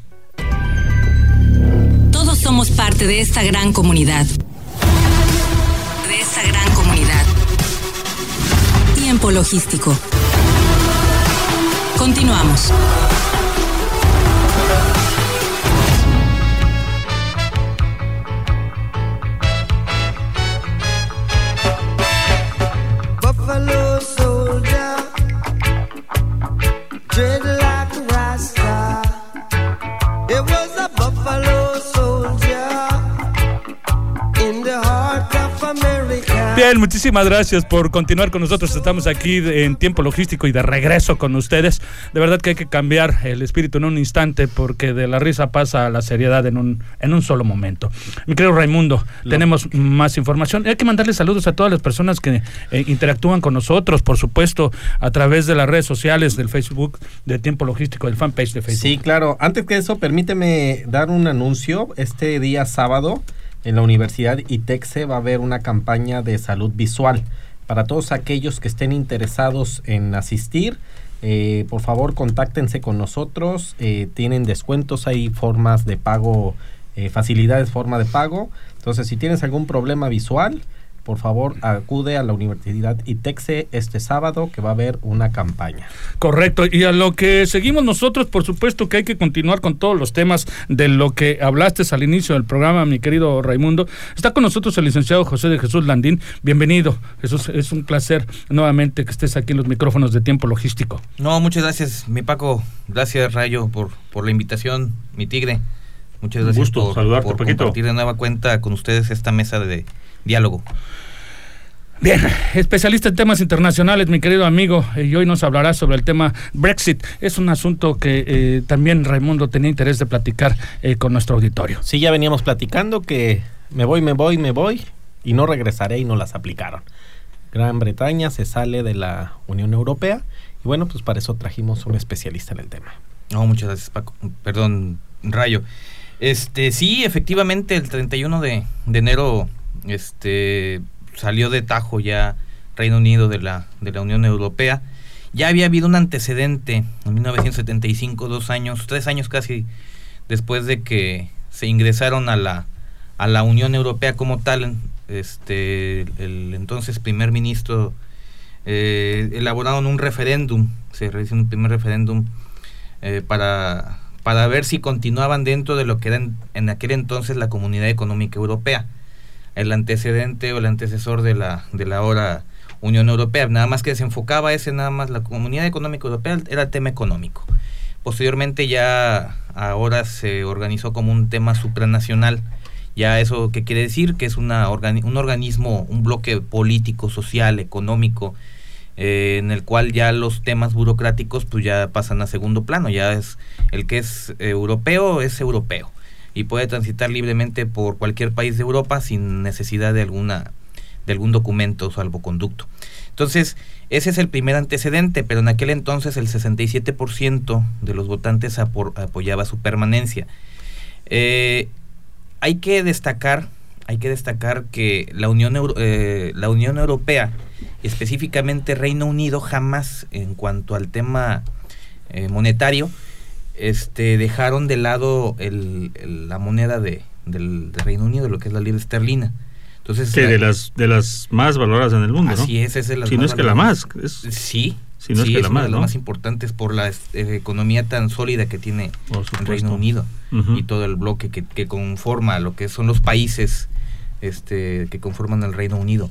Todos somos parte de esta gran comunidad. Tiempo logístico. Continuamos. Bien, muchísimas gracias por continuar con nosotros. Estamos aquí en tiempo logístico y de regreso con ustedes. De verdad que hay que cambiar el espíritu en un instante porque de la risa pasa a la seriedad en un, en un solo momento. Mi querido Raimundo, tenemos más información. Hay que mandarle saludos a todas las personas que eh, interactúan con nosotros, por supuesto, a través de las redes sociales, del Facebook, de tiempo logístico, del fanpage de Facebook. Sí, claro. Antes que eso, permíteme dar un anuncio. Este día sábado en la Universidad ITEXE va a haber una campaña de salud visual. Para todos aquellos que estén interesados en asistir, eh, por favor contáctense con nosotros. Eh, tienen descuentos, hay formas de pago, eh, facilidades, forma de pago. Entonces, si tienes algún problema visual, por favor acude a la Universidad ITEXE este sábado que va a haber una campaña. Correcto, y a lo que seguimos nosotros, por supuesto que hay que continuar con todos los temas de lo que hablaste al inicio del programa, mi querido Raimundo. Está con nosotros el licenciado José de Jesús Landín. Bienvenido, Jesús, es un placer nuevamente que estés aquí en los micrófonos de tiempo logístico. No, muchas gracias, mi Paco. Gracias, Rayo, por, por la invitación, mi tigre. Muchas Un gracias gusto por, saludarte, por Paquito. compartir de nueva cuenta con ustedes esta mesa de diálogo. Bien, especialista en temas internacionales, mi querido amigo, y hoy nos hablará sobre el tema Brexit. Es un asunto que eh, también Raimundo tenía interés de platicar eh, con nuestro auditorio. Sí, ya veníamos platicando que me voy, me voy, me voy y no regresaré y no las aplicaron. Gran Bretaña se sale de la Unión Europea y bueno, pues para eso trajimos un especialista en el tema. No, muchas gracias, Paco. Perdón, Rayo. Este, sí, efectivamente, el 31 de, de enero este, salió de tajo ya Reino Unido de la, de la Unión Europea. Ya había habido un antecedente en 1975, dos años, tres años casi después de que se ingresaron a la, a la Unión Europea como tal, este, el entonces primer ministro eh, elaboraron un referéndum, se realizó un primer referéndum eh, para, para ver si continuaban dentro de lo que era en, en aquel entonces la Comunidad Económica Europea, el antecedente o el antecesor de la, de la Unión Europea, nada más que se enfocaba ese, nada más la Comunidad Económica Europea era el tema económico. Posteriormente ya ahora se organizó como un tema supranacional. Ya eso qué quiere decir que es una organi- un organismo, un bloque político, social, económico, eh, en el cual ya los temas burocráticos pues ya pasan a segundo plano. Ya es el que es eh, europeo es europeo y puede transitar libremente por cualquier país de Europa sin necesidad de alguna de algún documento o salvoconducto. Entonces, ese es el primer antecedente, pero en aquel entonces el 67% de los votantes apoyaba su permanencia. Eh, hay que destacar, hay que destacar que la Unión, eh, la Unión Europea, específicamente Reino Unido, jamás en cuanto al tema eh, monetario, este, dejaron de lado el- el- la moneda de, del, del Reino Unido, lo que es la libra esterlina. Entonces, Que la- de las, de las más valoradas en el mundo, ¿no? Así es, esa es la Si no es que la más. es- Sí, Si no es que la una más, de las ¿no? más importantes por la eh, economía tan sólida que tiene el. Reino Unido y todo el bloque que, que conforma lo que son los países este, que conforman el Reino Unido.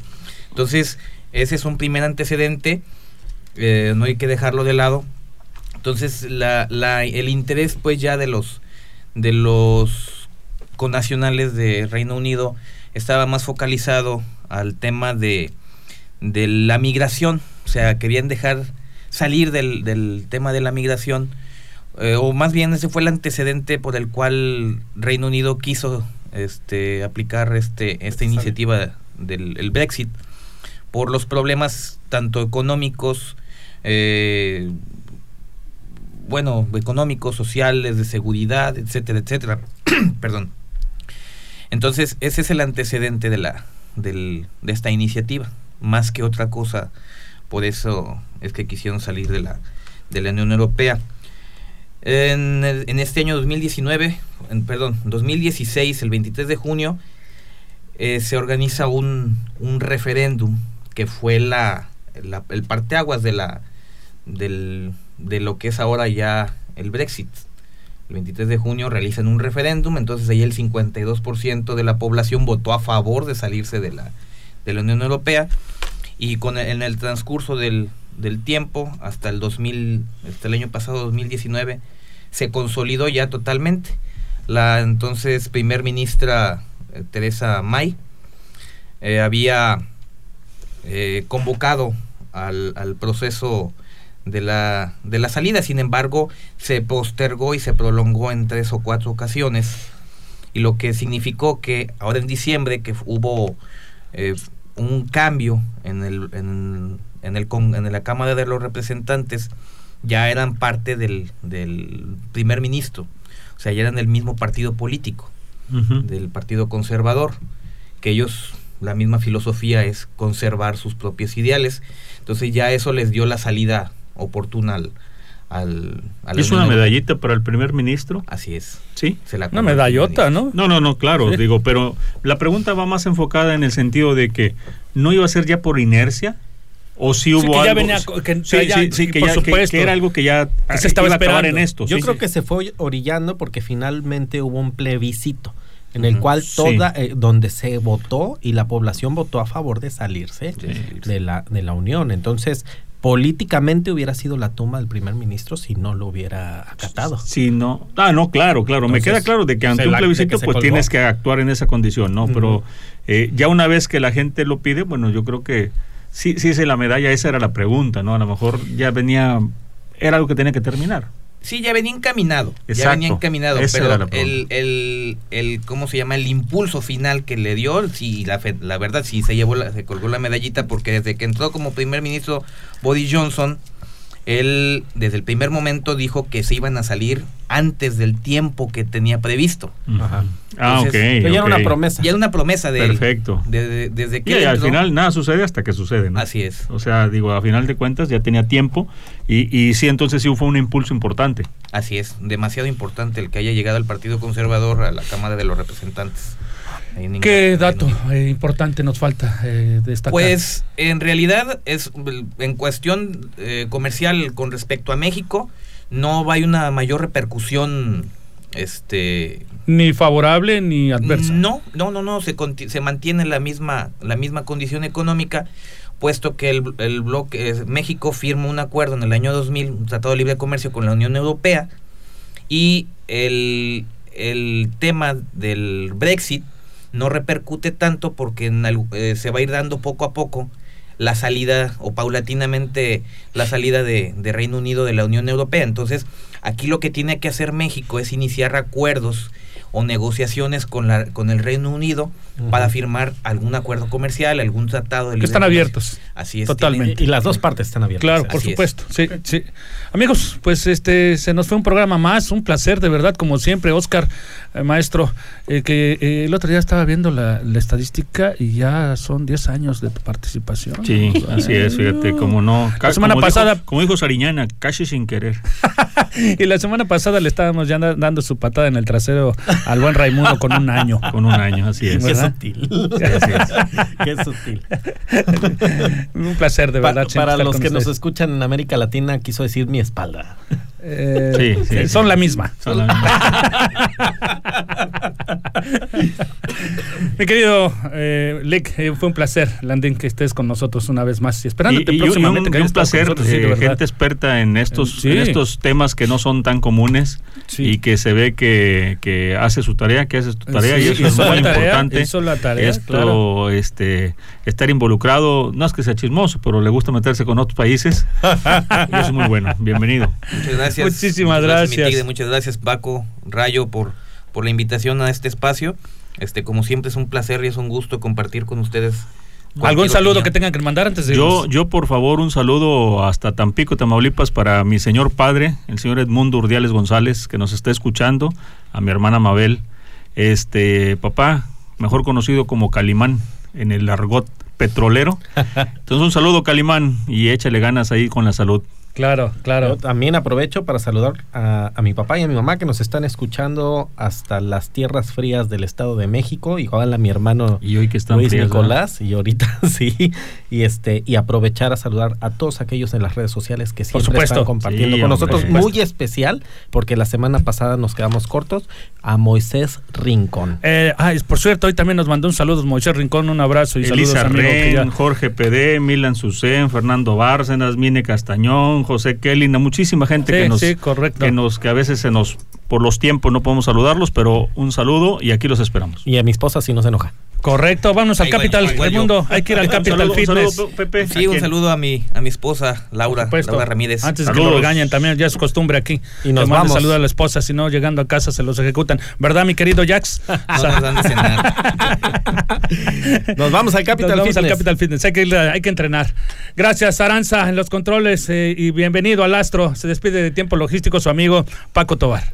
Entonces, ese es un primer antecedente, eh, no hay que dejarlo de lado. Entonces, la, la- el interés pues ya de los de los connacionales de Reino Unido estaba más focalizado al tema de, de la migración, o sea, querían dejar salir del, del tema de la migración, eh, o más bien ese fue el antecedente por el cual Reino Unido quiso este, aplicar este, esta iniciativa del el Brexit, por los problemas tanto económicos, eh, bueno, económicos, sociales, de seguridad, etcétera, etcétera. *clears throat* Perdón. Entonces, ese es el antecedente de la del, de esta iniciativa, más que otra cosa. Por eso es que quisieron salir de la de la Unión Europea. En, este año 2019, en- perdón, 2016, el 23 de junio, eh, se organiza un, un referéndum que fue la- el parteaguas de la del, de lo que es ahora ya el Brexit. El 23 de junio realizan un referéndum, entonces ahí el 52% de la población votó a favor de salirse de la, de la Unión Europea y con el- en el transcurso del, del tiempo hasta el 2000, hasta el año pasado 2019 se consolidó ya totalmente. La entonces primer ministra eh, Teresa May eh, había eh, convocado al, al proceso de la, de la salida, sin embargo se postergó y se prolongó en tres o cuatro ocasiones y lo que significó que ahora en diciembre que hubo eh, un cambio en el en, en el con- en la Cámara de los Representantes ya eran parte del, del primer ministro. O sea ya eran del mismo partido político del Partido Conservador, que ellos, la misma filosofía es conservar sus propios ideales. Entonces ya eso les dio la salida oportuna al... al a la ¿Es una medallita para el primer ministro? Así es. Sí. Se la Una medallota, ¿no? No, no, no, claro, Sí. digo, pero la pregunta va más enfocada en el sentido de que no iba a ser ya por inercia o si hubo Sí, que ya algo venía que sí, ya- sí, sí, que, por ya- que- supuesto. que era algo que ya Que se estaba esperando. en esto. Yo sí, creo sí. que se fue orillando porque finalmente hubo un plebiscito en el cual Sí. toda eh, donde se votó y la población votó a favor de salirse Sí. de la de la unión. Entonces, políticamente hubiera sido la tumba del primer ministro si no lo hubiera acatado. Sí, no. Ah, no, claro, claro. Me queda claro de que ante un plebiscito pues colgó. tienes que actuar en esa condición, ¿no? Pero eh, ya una vez que la gente lo pide, bueno, yo creo que sí, sí es la medalla, esa era la pregunta, ¿no? A lo mejor ya venía, era algo que tenía que terminar. Sí, ya venía encaminado. Ya Exacto. venía encaminado. Pero el, el, el, ¿cómo se llama? El impulso final que le dio, sí, la, fe- la verdad, sí se llevó la, se colgó la medallita porque desde que entró como primer ministro Boris Johnson, él desde el primer momento dijo que se iban a salir antes del tiempo que tenía previsto. Ajá. Ah, ok. Ya era una promesa. Ya era una promesa de él. Perfecto. De- de- desde que Y él al final nada sucede hasta que sucede, ¿no? Así es. O sea, digo, a final de cuentas ya tenía tiempo y, y sí, entonces sí fue un impulso importante. Así es, demasiado importante el que haya llegado al Partido Conservador a la Cámara de los Representantes. En ¿Qué dato en eh, importante nos falta eh, destacar? Pues en realidad es en cuestión eh, comercial con respecto a México no hay una mayor repercusión este Ni favorable ni adversa. no no no no se, se mantiene la misma la misma condición económica puesto que el, el bloque eh, México firma un acuerdo en el año 2000 un tratado de libre comercio con la Unión Europea y el, el tema del Brexit no repercute tanto porque en eh, se va a ir dando poco a poco la salida o paulatinamente la salida de, de Reino Unido de la Unión Europea. Entonces, aquí lo que tiene que hacer México es iniciar acuerdos o negociaciones con, la, con el Reino Unido para firmar algún acuerdo comercial, algún tratado de Que están comercio. abiertos. Así es. Totalmente. Y las dos partes están abiertas. Claro, por Así es. supuesto. Sí, sí. Amigos, pues este se nos fue un programa más, un placer de verdad, como siempre, Oscar, eh, maestro, eh, que eh, el otro día estaba viendo la, la estadística y ya son 10 años de tu participación. Sí, así es, fíjate, como no. La semana como dijo- pasada- como dijo Sariñana, casi sin querer. *laughs* Y la semana pasada le estábamos ya da- dando su patada en el trasero al buen Raimundo con un año. Con un año, así es. Sutil. *laughs* Qué sutil. Un placer de Pa- verdad. siempre para estar los con que nos escuchan en América Latina, quiso decir mi espalda. Eh, Sí, sí, son sí. la misma. Son la *laughs* Mi querido eh, Lick, eh, fue un placer, Landín, que estés con nosotros una vez más y Y, esperándote y un- próximamente. y que un, placer, nosotros, sí, de eh, gente experta en estos, Sí. en estos temas que no son tan comunes Sí. y que se ve que, que hace su tarea, que hace su tarea Sí, y eso es muy la tarea, importante. hizo la tarea, Esto, claro. este, estar involucrado, no es que sea chismoso, pero le gusta meterse con otros países *laughs* y eso es muy bueno. Bienvenido. Muchas gracias. Muchísimas Muchas gracias. muchas gracias, Paco, Rayo, por, por la invitación a este espacio. Este, como siempre, es un placer y es un gusto compartir con ustedes. ¿Algún saludo opinión. que tengan que mandar antes de Yo, irnos? yo, por favor, un saludo hasta Tampico, Tamaulipas, para mi señor padre, el señor Edmundo Urdiales González, que nos está escuchando, a mi hermana Mabel, este papá, mejor conocido como Calimán, en el argot petrolero. *laughs* Entonces, un saludo, Calimán, y échale ganas ahí con la salud. Claro, claro. Yo también aprovecho para saludar a, a mi papá y a mi mamá que nos están escuchando hasta las tierras frías del Estado de México, igual a mi hermano Y hoy que están Luis. Nicolás y ahorita *laughs* sí y este y aprovechar a saludar a todos aquellos en las redes sociales que siempre supuesto. están compartiendo Sí, con hombre. nosotros Por muy especial porque la semana pasada nos quedamos cortos a Moisés Rincón Eh, ah, y por cierto, hoy también nos mandó un saludo Moisés Rincón, un abrazo y Elisa saludos amigo, que ya- Ren, Jorge PD, Milan Sucén, Fernando Bárcenas, Mine Castañón, José Kelly, a muchísima gente Sí, que nos sí, correcto. que nos que a veces se nos por los tiempos no podemos saludarlos, pero un saludo y aquí los esperamos. y a mi esposa si no se enoja Correcto, vamos al Capital yo. Raimundo, hay que ir al Capital saludo, un Fitness. saludo, Pepe. ¿A Sí, un saludo a mi, a mi esposa, Laura. Laura Ramírez. Antes de que Saludos. lo regañen también, ya es costumbre aquí. Y nos mande vamos. saludo a la esposa, si no, llegando a casa se los ejecutan. ¿Verdad, mi querido Jax? *laughs* No nos dan de cenar. nos vamos al Nos Capital vamos Fitness al Capital Fitness. Hay que, ir- hay que entrenar. Gracias, Aranza, en los controles eh, y bienvenido al Astro. Se despide de tiempo logístico su amigo Paco Tobar.